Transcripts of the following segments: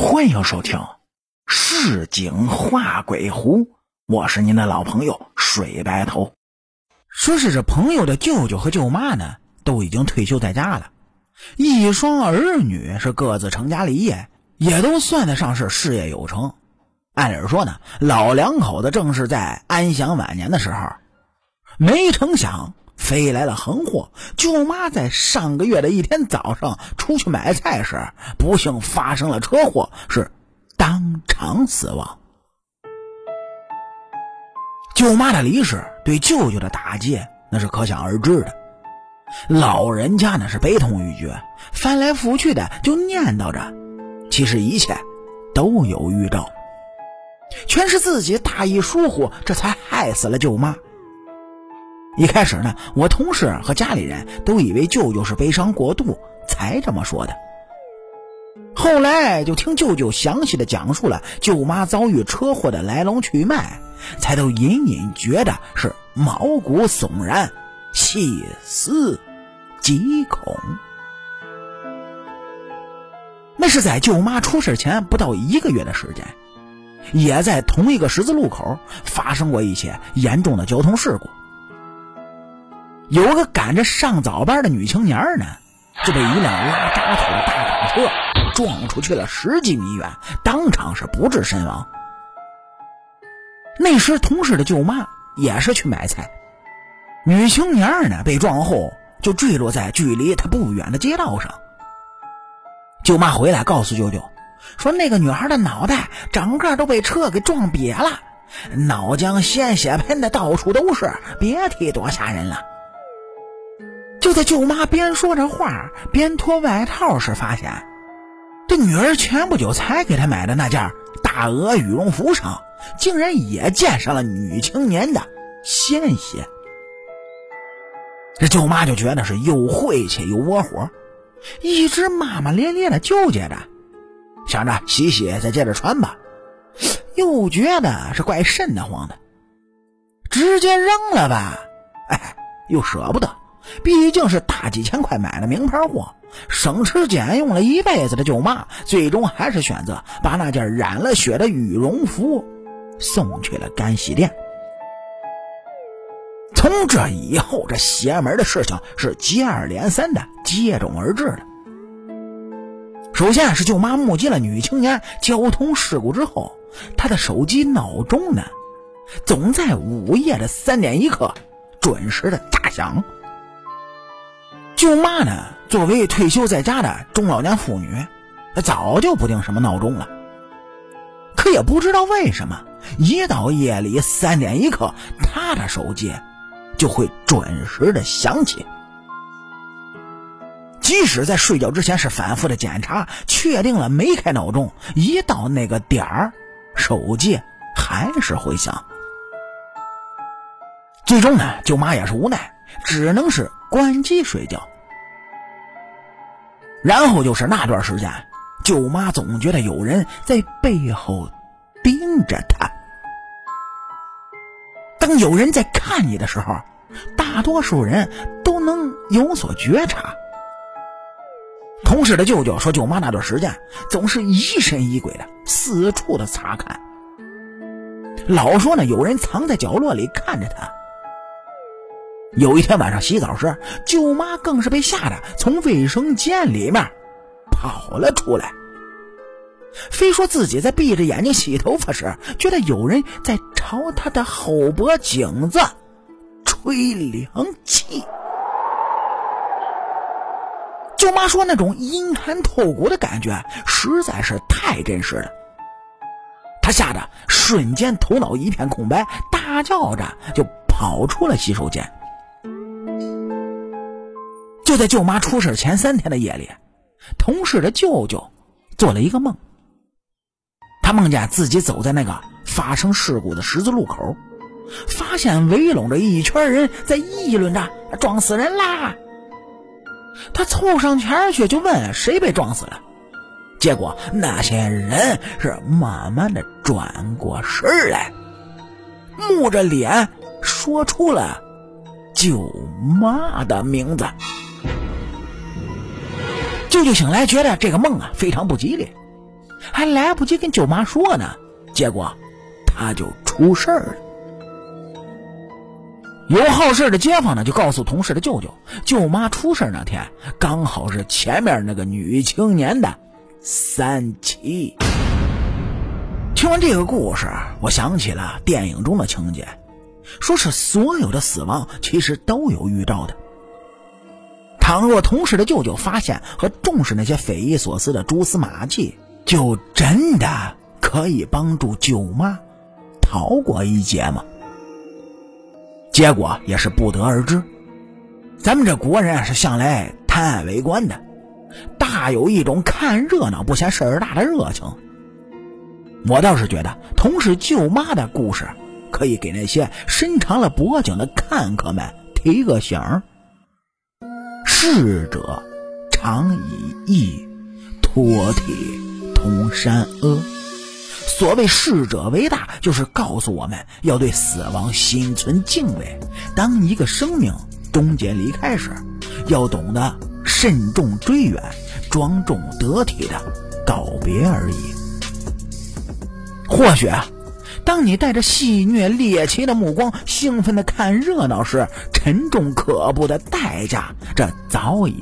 欢迎收听《市井画鬼狐》，我是您的老朋友水白头。说是这朋友的舅舅和舅妈呢，都已经退休在家了，一双儿女是各自成家立业，也都算得上是事业有成。按理说呢，老两口子正是在安享晚年的时候，没成想。飞来了横祸！舅妈在上个月的一天早上出去买菜时，不幸发生了车祸，是当场死亡。舅妈的离世对舅舅的打击那是可想而知的。老人家那是悲痛欲绝，翻来覆去的就念叨着，其实一切都有预兆，全是自己大意疏忽，这才害死了舅妈。一开始呢，我同事和家里人都以为舅舅是悲伤过度才这么说的。后来就听舅舅详细的讲述了舅妈遭遇车祸的来龙去脉，才都隐隐觉得是毛骨悚然、细思极恐。那是在舅妈出事前不到一个月的时间，也在同一个十字路口发生过一些严重的交通事故。有个赶着上早班的女青年呢，就被一辆拉渣土的大卡车撞出去了十几米远，当场是不治身亡。那时同事的舅妈也是去买菜，女青年呢被撞后就坠落在距离她不远的街道上。舅妈回来告诉舅舅，说那个女孩的脑袋整个都被车给撞瘪了，脑浆鲜血喷的到处都是，别提多吓人了。就在舅妈边说着话边脱外套时，发现这女儿前不久才给她买的那件大鹅羽绒服上，竟然也溅上了女青年的鲜血。这舅妈就觉得是又晦气又窝火，一直骂骂咧咧的纠结着，想着洗洗再接着穿吧，又觉得是怪瘆得慌的，直接扔了吧，哎，又舍不得。毕竟是大几千块买的名牌货，省吃俭用了一辈子的舅妈，最终还是选择把那件染了血的羽绒服送去了干洗店。从这以后，这邪门的事情是接二连三的接踵而至的。首先是舅妈目击了女青年交通事故之后，她的手机闹钟呢，总在午夜的三点一刻准时的炸响。舅妈呢，作为退休在家的中老年妇女，早就不定什么闹钟了。可也不知道为什么，一到夜里三点一刻，她的手机就会准时的响起。即使在睡觉之前是反复的检查，确定了没开闹钟，一到那个点儿，手机还是会响。最终呢，舅妈也是无奈，只能是。关机睡觉，然后就是那段时间，舅妈总觉得有人在背后盯着她。当有人在看你的时候，大多数人都能有所觉察。同事的舅舅说，舅妈那段时间总是疑神疑鬼的，四处的查看，老说呢有人藏在角落里看着她。有一天晚上洗澡时，舅妈更是被吓得从卫生间里面跑了出来，非说自己在闭着眼睛洗头发时，觉得有人在朝她的后脖颈子吹凉气。舅妈说，那种阴寒透骨的感觉实在是太真实了，她吓得瞬间头脑一片空白，大叫着就跑出了洗手间。在舅妈出事前三天的夜里，同事的舅舅做了一个梦。他梦见自己走在那个发生事故的十字路口，发现围拢着一圈人在议论着“撞死人啦”。他凑上前去就问谁被撞死了，结果那些人是慢慢的转过身来，木着脸说出了舅妈的名字。舅舅醒来，觉得这个梦啊非常不吉利，还来不及跟舅妈说呢，结果他就出事儿了。有好事的街坊呢，就告诉同事的舅舅，舅妈出事那天刚好是前面那个女青年的三七。听完这个故事，我想起了电影中的情节，说是所有的死亡其实都有预兆的。倘若同事的舅舅发现和重视那些匪夷所思的蛛丝马迹，就真的可以帮助舅妈逃过一劫吗？结果也是不得而知。咱们这国人是向来贪爱为官的，大有一种看热闹不嫌事儿大的热情。我倒是觉得，同事舅妈的故事可以给那些伸长了脖颈的看客们提个醒儿：逝者常以义托体同山阿。所谓逝者为大，就是告诉我们要对死亡心存敬畏。当一个生命终结离开时，要懂得慎重追远，庄重得体的告别而已。或许啊，当你带着戏谑猎奇的目光，兴奋的看热闹时，沉重可怖的代价，这早已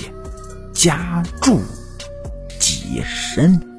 加注己身。